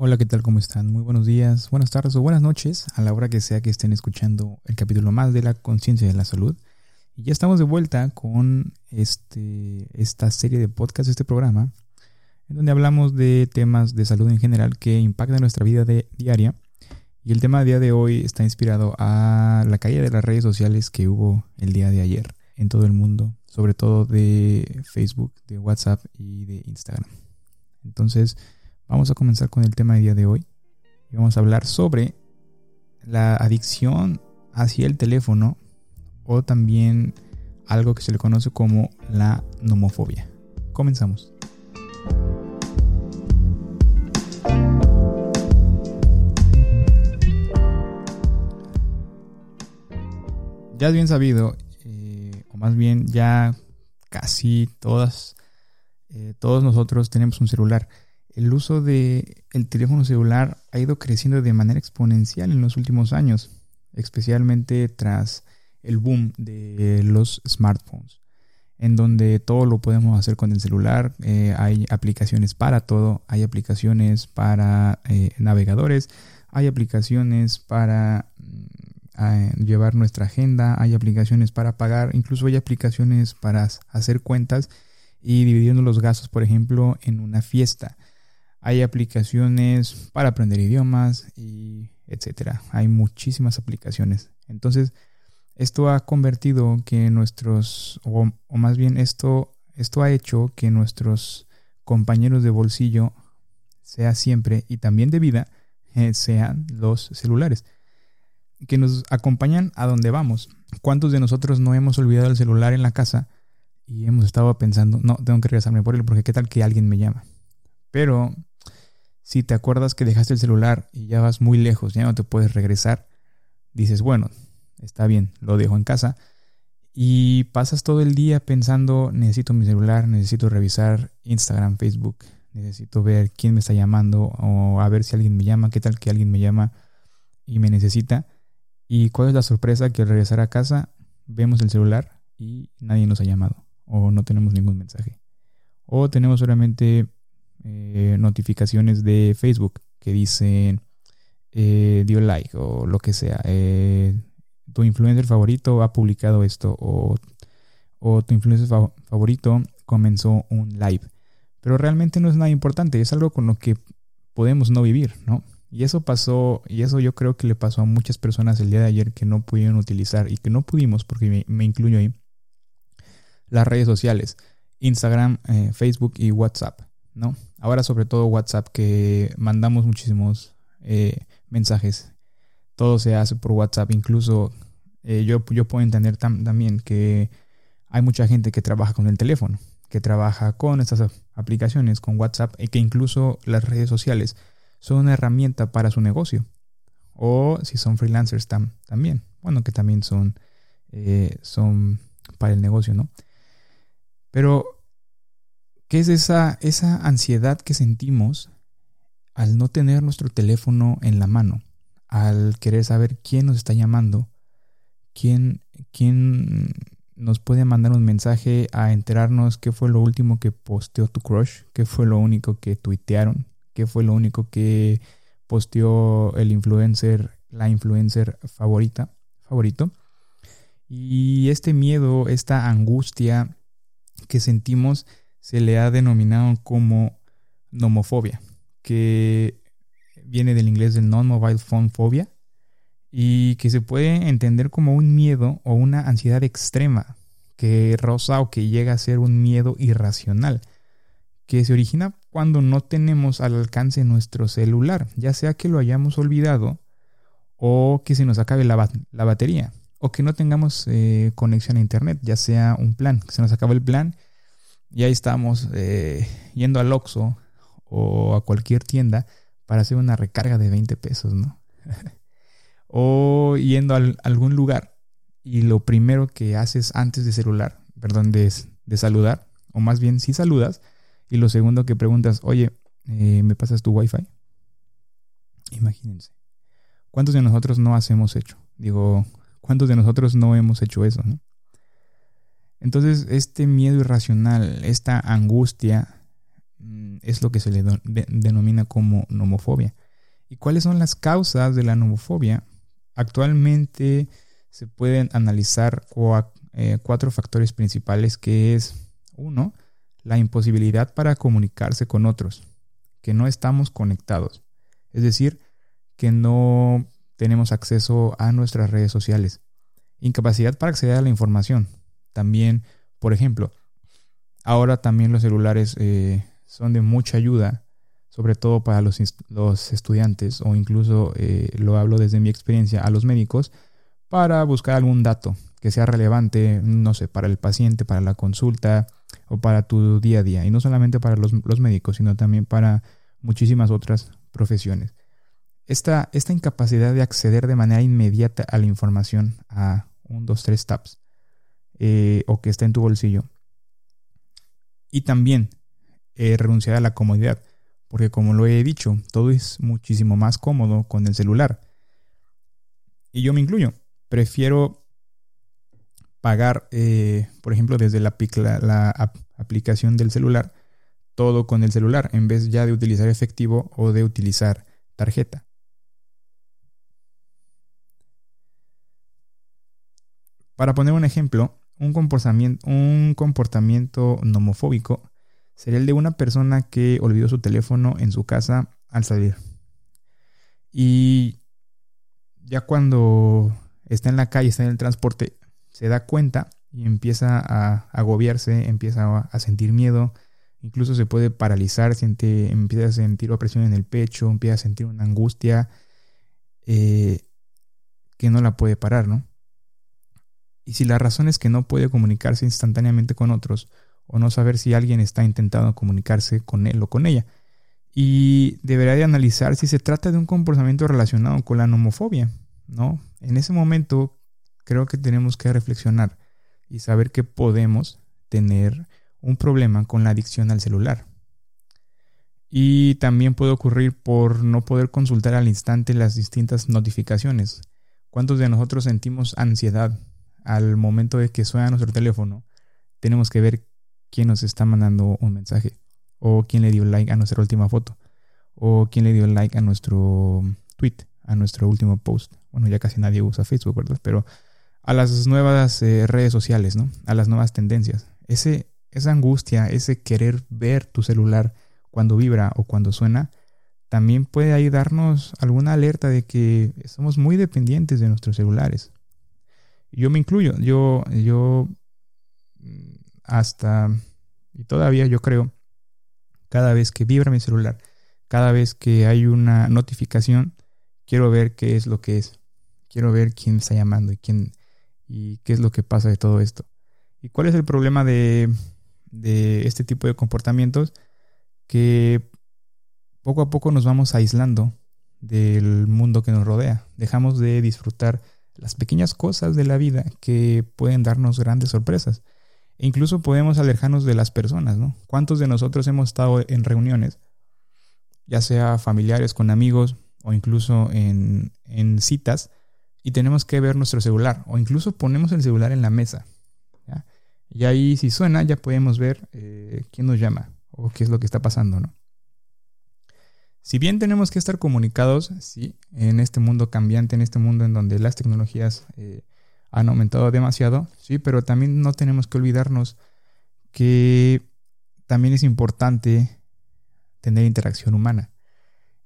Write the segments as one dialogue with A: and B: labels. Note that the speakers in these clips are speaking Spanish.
A: Hola, ¿qué tal? ¿Cómo están? Muy buenos días, buenas tardes o buenas noches a la hora que sea que estén escuchando el capítulo más de la conciencia de la salud. Y ya estamos de vuelta con este, esta serie de podcasts, este programa, en donde hablamos de temas de salud en general que impactan nuestra vida diaria. Y el tema del día de hoy está inspirado a la caída de las redes sociales que hubo el día de ayer en todo el mundo, sobre todo de Facebook, de WhatsApp y de Instagram. Entonces, Vamos a comenzar con el tema del día de hoy. Vamos a hablar sobre la adicción hacia el teléfono o también algo que se le conoce como la nomofobia. Comenzamos. Ya es bien sabido, eh, o más bien ya casi todas, eh, todos nosotros tenemos un celular el uso del teléfono celular ha ido creciendo de manera exponencial en los últimos años, especialmente tras el boom de los smartphones, en donde todo lo podemos hacer con el celular. Eh, hay aplicaciones para todo, hay aplicaciones para eh, navegadores, hay aplicaciones para mm, llevar nuestra agenda, hay aplicaciones para pagar, incluso hay aplicaciones para hacer cuentas y dividiendo los gastos, por ejemplo, en una fiesta. Hay aplicaciones para aprender idiomas y etcétera. Hay muchísimas aplicaciones. Entonces, esto ha convertido que nuestros, o, más bien esto, esto ha hecho que nuestros compañeros de bolsillo, sea siempre y también de vida, eh, sean los celulares, que nos acompañan a donde vamos. ¿Cuántos de nosotros no hemos olvidado el celular en la casa y hemos estado pensando, no, tengo que regresarme por él porque qué tal que alguien me llama? Pero si te acuerdas que dejaste el celular y ya vas muy lejos, ya no te puedes regresar, dices, bueno, está bien, lo dejo en casa. Y pasas todo el día pensando, necesito mi celular, necesito revisar Instagram, Facebook, necesito ver quién me está llamando o a ver si alguien me llama, qué tal que alguien me llama y me necesita. ¿Y cuál es la sorpresa? Que al regresar a casa vemos el celular y nadie nos ha llamado o no tenemos ningún mensaje. O tenemos solamente eh, notificaciones de Facebook que dicen eh, dio like o lo que sea. Eh, tu influencer favorito ha publicado esto o, o tu influencer favorito comenzó un live. Pero realmente no es nada importante, es algo con lo que podemos no vivir, ¿no? Y eso pasó, y eso yo creo que le pasó a muchas personas el día de ayer que no pudieron utilizar y que no pudimos, porque me, me incluyo ahí, las redes sociales, Instagram, Facebook y WhatsApp, ¿no? Ahora sobre todo WhatsApp, que mandamos muchísimos eh, mensajes. Todo se hace por WhatsApp. Incluso eh, yo, yo puedo entender también que hay mucha gente que trabaja con el teléfono, que trabaja con estas aplicaciones, con WhatsApp, y que incluso las redes sociales son una herramienta para su negocio. O si son freelancers también. Bueno, que también son, eh, son para el negocio, ¿no? Pero ¿Qué es esa, esa ansiedad que sentimos al no tener nuestro teléfono en la mano? Al querer saber quién nos está llamando, quién, quién nos puede mandar un mensaje a enterarnos qué fue lo último que posteó tu crush, qué fue lo único que tuitearon, qué fue lo único que posteó el influencer, la influencer favorita, favorito. Y este miedo, esta angustia que sentimos se le ha denominado como nomofobia, que viene del inglés del non-mobile phone phobia y que se puede entender como un miedo o una ansiedad extrema que roza o que llega a ser un miedo irracional que se origina cuando no tenemos al alcance nuestro celular, ya sea que lo hayamos olvidado o que se nos acabe la, batería o que no tengamos eh, conexión a internet, ya sea un plan, que se nos acabe el plan y ahí estamos eh, yendo al Oxxo o a cualquier tienda para hacer una recarga de 20 pesos, ¿no? o yendo a algún lugar y lo primero que haces antes de celular, perdón, de, de saludar, o más bien si saludas, y lo segundo que preguntas, oye, eh, ¿me pasas tu wifi? Imagínense. ¿Cuántos de nosotros no hacemos hecho? Digo, ¿cuántos de nosotros no hemos hecho eso? ¿no? Entonces, este miedo irracional, esta angustia, mm, es lo que se le denomina como nomofobia. ¿Y cuáles son las causas de la nomofobia? Actualmente se pueden analizar eh, cuatro factores principales que es, uno, la imposibilidad para comunicarse con otros, que no estamos conectados, es decir, que no tenemos acceso a nuestras redes sociales, incapacidad para acceder a la información. También, por ejemplo, ahora también los celulares eh, son de mucha ayuda, sobre todo para los, los estudiantes o incluso, eh, lo hablo desde mi experiencia, a los médicos, para buscar algún dato que sea relevante, no sé, para el paciente, para la consulta o para tu día a día. Y no solamente para los, médicos, sino también para muchísimas otras profesiones. Esta, esta, incapacidad de acceder de manera inmediata a la información a un, dos, tres taps eh, o que está en tu bolsillo. Y también eh, renunciar a la comodidad, porque como lo he dicho, todo es muchísimo más cómodo con el celular. Y yo me incluyo prefiero pagar, eh, por ejemplo, desde la, la, aplicación del celular, todo con el celular, en vez ya de utilizar efectivo o de utilizar tarjeta. Para poner un ejemplo, un comportamiento, un comportamiento nomofóbico sería el de una persona que olvidó su teléfono en su casa al salir. Y ya cuando está en la calle, está en el transporte, se da cuenta y empieza a agobiarse, empieza a sentir miedo, incluso se puede paralizar, siente, empieza a sentir opresión en el pecho, empieza a sentir una angustia eh, que no la puede parar, ¿no? Y si la razón es que no puede comunicarse instantáneamente con otros, o no saber si alguien está intentando comunicarse con él o con ella. Y deberá de analizar si se trata de un comportamiento relacionado con la nomofobia, ¿no? En ese momento creo que tenemos que reflexionar y saber que podemos tener un problema con la adicción al celular. Y también puede ocurrir por no poder consultar al instante las distintas notificaciones. ¿Cuántos de nosotros sentimos ansiedad al momento de que suena nuestro teléfono? Tenemos que ver quién nos está mandando un mensaje, o quién le dio like a nuestra última foto, o quién le dio like a nuestro tweet, a nuestro último post bueno, ya casi nadie usa Facebook, ¿verdad? Pero a las nuevas eh, redes sociales, ¿no? A las nuevas tendencias. Ese, esa angustia, ese querer ver tu celular cuando vibra o cuando suena, también puede ahí darnos alguna alerta de que somos muy dependientes de nuestros celulares. Yo me incluyo, yo, yo hasta, y todavía yo creo, cada vez que vibra mi celular, cada vez que hay una notificación, quiero ver qué es lo que es. Quiero ver quién está llamando y quién y qué es lo que pasa de todo esto. ¿Y cuál es el problema de, de este tipo de comportamientos? Que poco a poco nos vamos aislando del mundo que nos rodea. Dejamos de disfrutar las pequeñas cosas de la vida que pueden darnos grandes sorpresas. E incluso podemos alejarnos de las personas, ¿no? ¿Cuántos de nosotros hemos estado en reuniones, ya sea familiares, con amigos, o incluso en, citas y tenemos que ver nuestro celular o incluso ponemos el celular en la mesa. Y ahí si suena ya podemos ver eh, quién nos llama o qué es lo que está pasando. ¿no? Si bien tenemos que estar comunicados, sí, en este mundo cambiante, en este mundo en donde las tecnologías eh, han aumentado demasiado, sí, pero también no tenemos que olvidarnos que también es importante tener interacción humana.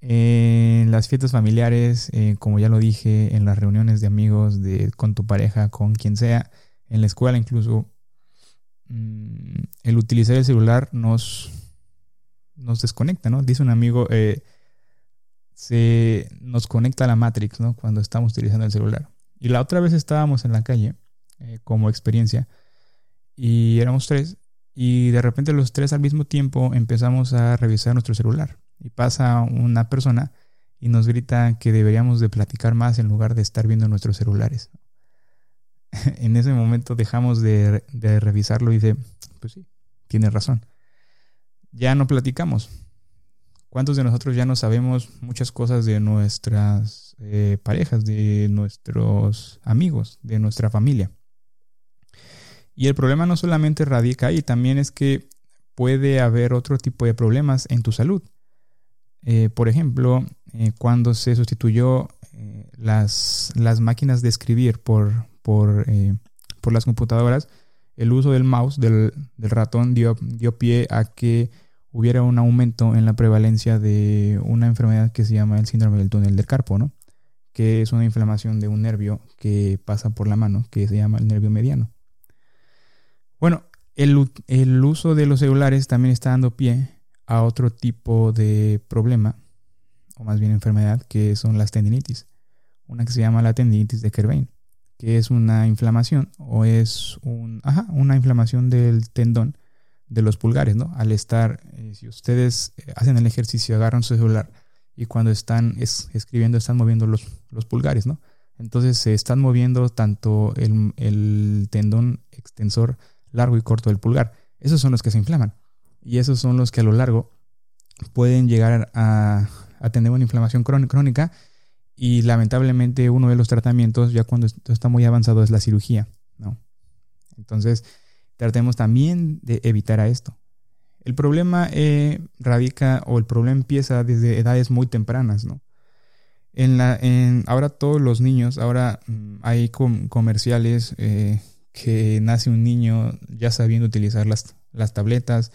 A: En las fiestas familiares, eh, como ya lo dije, en las reuniones de amigos, de, con tu pareja, con quien sea, en la escuela incluso, mm, el utilizar el celular nos, nos desconecta, ¿no? Dice un amigo, eh, se nos conecta a la Matrix, ¿no? Cuando estamos utilizando el celular. Y la otra vez estábamos en la calle, eh, como experiencia, y éramos tres, y de repente los tres al mismo tiempo empezamos a revisar nuestro celular y pasa una persona y nos grita que deberíamos de platicar más en lugar de estar viendo nuestros celulares. en ese momento dejamos de, revisarlo y dice, pues sí, tiene razón. Ya no platicamos. ¿Cuántos de nosotros ya no sabemos muchas cosas de nuestras eh, parejas, de nuestros amigos, de nuestra familia? Y el problema no solamente radica ahí, también es que puede haber otro tipo de problemas en tu salud. Eh, por ejemplo, eh, cuando se sustituyó las, las, máquinas de escribir por, por, por, las computadoras, el uso del mouse, del, del ratón, dio, dio, pie a que hubiera un aumento en la prevalencia de una enfermedad que se llama el síndrome del túnel del carpo, ¿no? que es una inflamación de un nervio que pasa por la mano, que se llama el nervio mediano. Bueno, el, uso de los celulares también está dando pie a otro tipo de problema, o más bien enfermedad, que son las tendinitis. Una que se llama la tendinitis de Kerbein, que es una inflamación o es una inflamación del tendón de los pulgares, ¿no? Al estar, eh, si ustedes eh, hacen el ejercicio, agarran su celular y cuando están escribiendo están moviendo los, los, pulgares, ¿no? Entonces se están moviendo tanto el, el tendón extensor largo y corto del pulgar. Esos son los que se inflaman y esos son los que a lo largo pueden llegar a, tener una inflamación crónica y lamentablemente uno de los tratamientos ya cuando esto está muy avanzado es la cirugía, ¿no? Entonces tratemos también de evitar a esto. El problema eh, radica o el problema empieza desde edades muy tempranas, ¿no? Ahora todos los niños, ahora mm, hay comerciales eh, que nace un niño ya sabiendo utilizar las, las tabletas,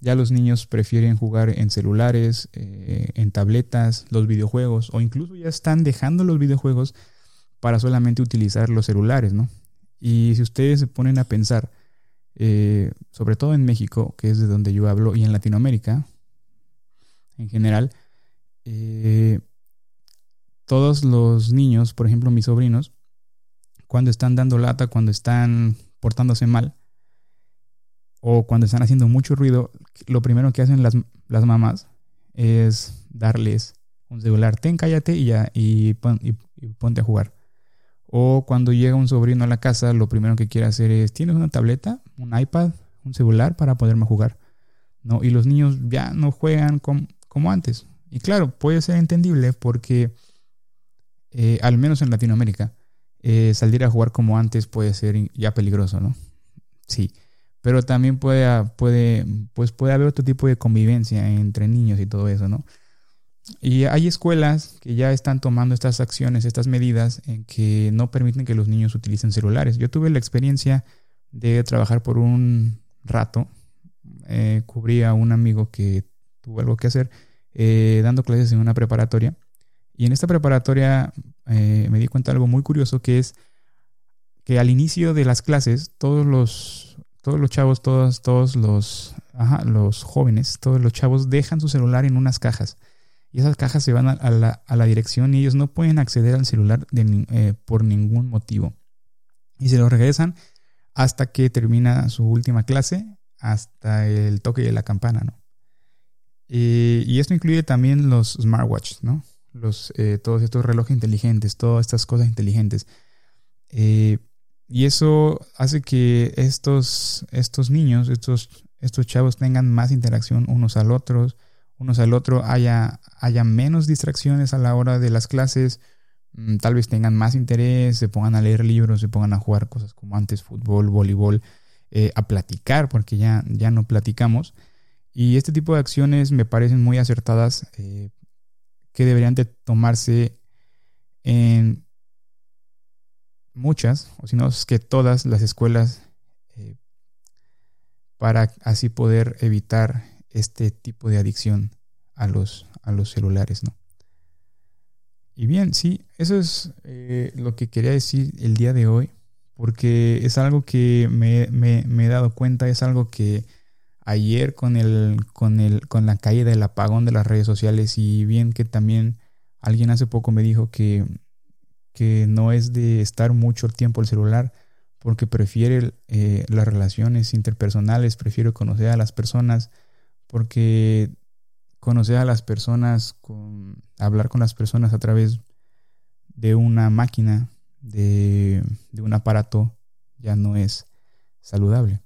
A: ya los niños prefieren jugar en celulares, eh, en tabletas, los videojuegos, o incluso ya están dejando los videojuegos para solamente utilizar los celulares, ¿no? Y si ustedes se ponen a pensar, eh, sobre todo en México, que es de donde yo hablo, y en Latinoamérica, en general, eh, todos los niños, por ejemplo mis sobrinos, cuando están dando lata, cuando están portándose mal, o cuando están haciendo mucho ruido, lo primero que hacen las, las mamás es darles un celular, ten, cállate y ya, y, ponte a jugar. O cuando llega un sobrino a la casa, lo primero que quiere hacer es, ¿tienes una tableta, un iPad, un celular para poderme jugar? ¿No? Y los niños ya no juegan como antes. Y claro, puede ser entendible porque, eh, al menos en Latinoamérica, eh, salir a jugar como antes puede ser ya peligroso, ¿no? Sí pero también puede, puede, pues puede haber otro tipo de convivencia entre niños y todo eso, ¿no? Y hay escuelas que ya están tomando estas acciones, estas medidas en que no permiten que los niños utilicen celulares. Yo tuve la experiencia de trabajar por un rato, eh, cubrí a un amigo que tuvo algo que hacer, eh, dando clases en una preparatoria. Y en esta preparatoria eh, me di cuenta de algo muy curioso que es que al inicio de las clases todos los todos los chavos, todos, todos los, los jóvenes, todos los chavos dejan su celular en unas cajas. Y esas cajas se van a, la, dirección y ellos no pueden acceder al celular eh, por ningún motivo. Y se lo regresan hasta que termina su última clase, hasta el toque de la campana, ¿no? y esto incluye también los smartwatches, ¿no? Los, eh, todos estos relojes inteligentes, todas estas cosas inteligentes. Eh, y eso hace que estos, estos niños, estos, estos chavos tengan más interacción unos al otros, unos al otro, haya, haya menos distracciones a la hora de las clases, tal vez tengan más interés, se pongan a leer libros, se pongan a jugar cosas como antes, fútbol, voleibol, eh, a platicar, porque ya, ya no platicamos. Y este tipo de acciones me parecen muy acertadas eh, que deberían de tomarse en muchas, o si no es que todas las escuelas, eh, para así poder evitar este tipo de adicción a los, a los celulares, ¿no? Y bien, sí, eso es eh, lo que quería decir el día de hoy, porque es algo que me, he dado cuenta, es algo que ayer con, el, con, el, con la caída del apagón de las redes sociales y bien que también alguien hace poco me dijo que que no es de estar mucho tiempo el celular porque prefiere eh, las relaciones interpersonales, prefiere conocer a las personas, porque conocer a las personas, con, hablar con las personas a través de una máquina, de, de un aparato, ya no es saludable.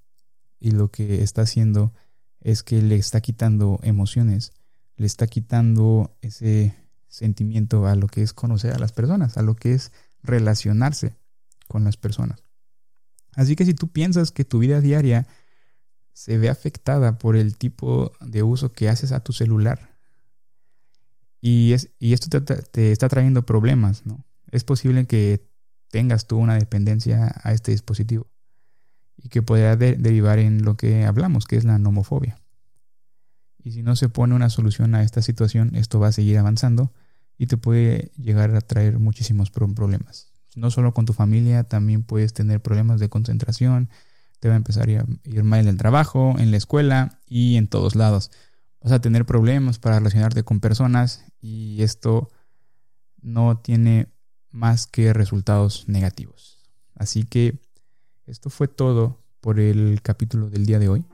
A: Y lo que está haciendo es que le está quitando emociones, le está quitando ese sentimiento a lo que es conocer a las personas, a lo que es relacionarse con las personas. Así que si tú piensas que tu vida diaria se ve afectada por el tipo de uso que haces a tu celular. Y, es, y esto te, está trayendo problemas, ¿no? Es posible que tengas tú una dependencia a este dispositivo y que pueda derivar en lo que hablamos, que es la nomofobia. Y si no se pone una solución a esta situación, esto va a seguir avanzando y te puede llegar a traer muchísimos problemas. No solo con tu familia, también puedes tener problemas de concentración, te va a empezar a ir mal en el trabajo, en la escuela y en todos lados. Vas a tener problemas para relacionarte con personas y esto no tiene más que resultados negativos. Así que esto fue todo por el capítulo del día de hoy.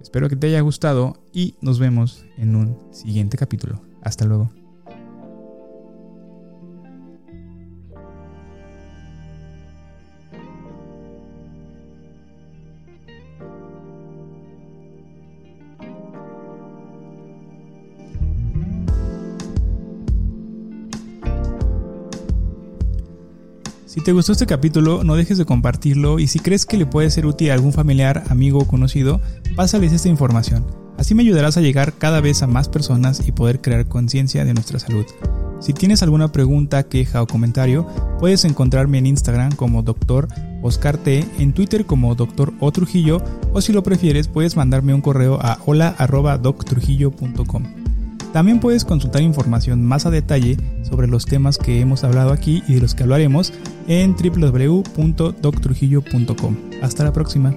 A: Espero que te haya gustado y nos vemos en un siguiente capítulo. Hasta luego. Te gustó este capítulo, no dejes de compartirlo y si crees que le puede ser útil a algún familiar, amigo o conocido, pásales esta información. Así me ayudarás a llegar cada vez a más personas y poder crear conciencia de nuestra salud. Si tienes alguna pregunta, queja o comentario, puedes encontrarme en Instagram como Dr. Oscar T, en Twitter como Dr. O Trujillo, o si lo prefieres, puedes mandarme un correo a hola.doctrujillo.com. También puedes consultar información más a detalle sobre los temas que hemos hablado aquí y de los que hablaremos en www.doctrujillo.com. Hasta la próxima.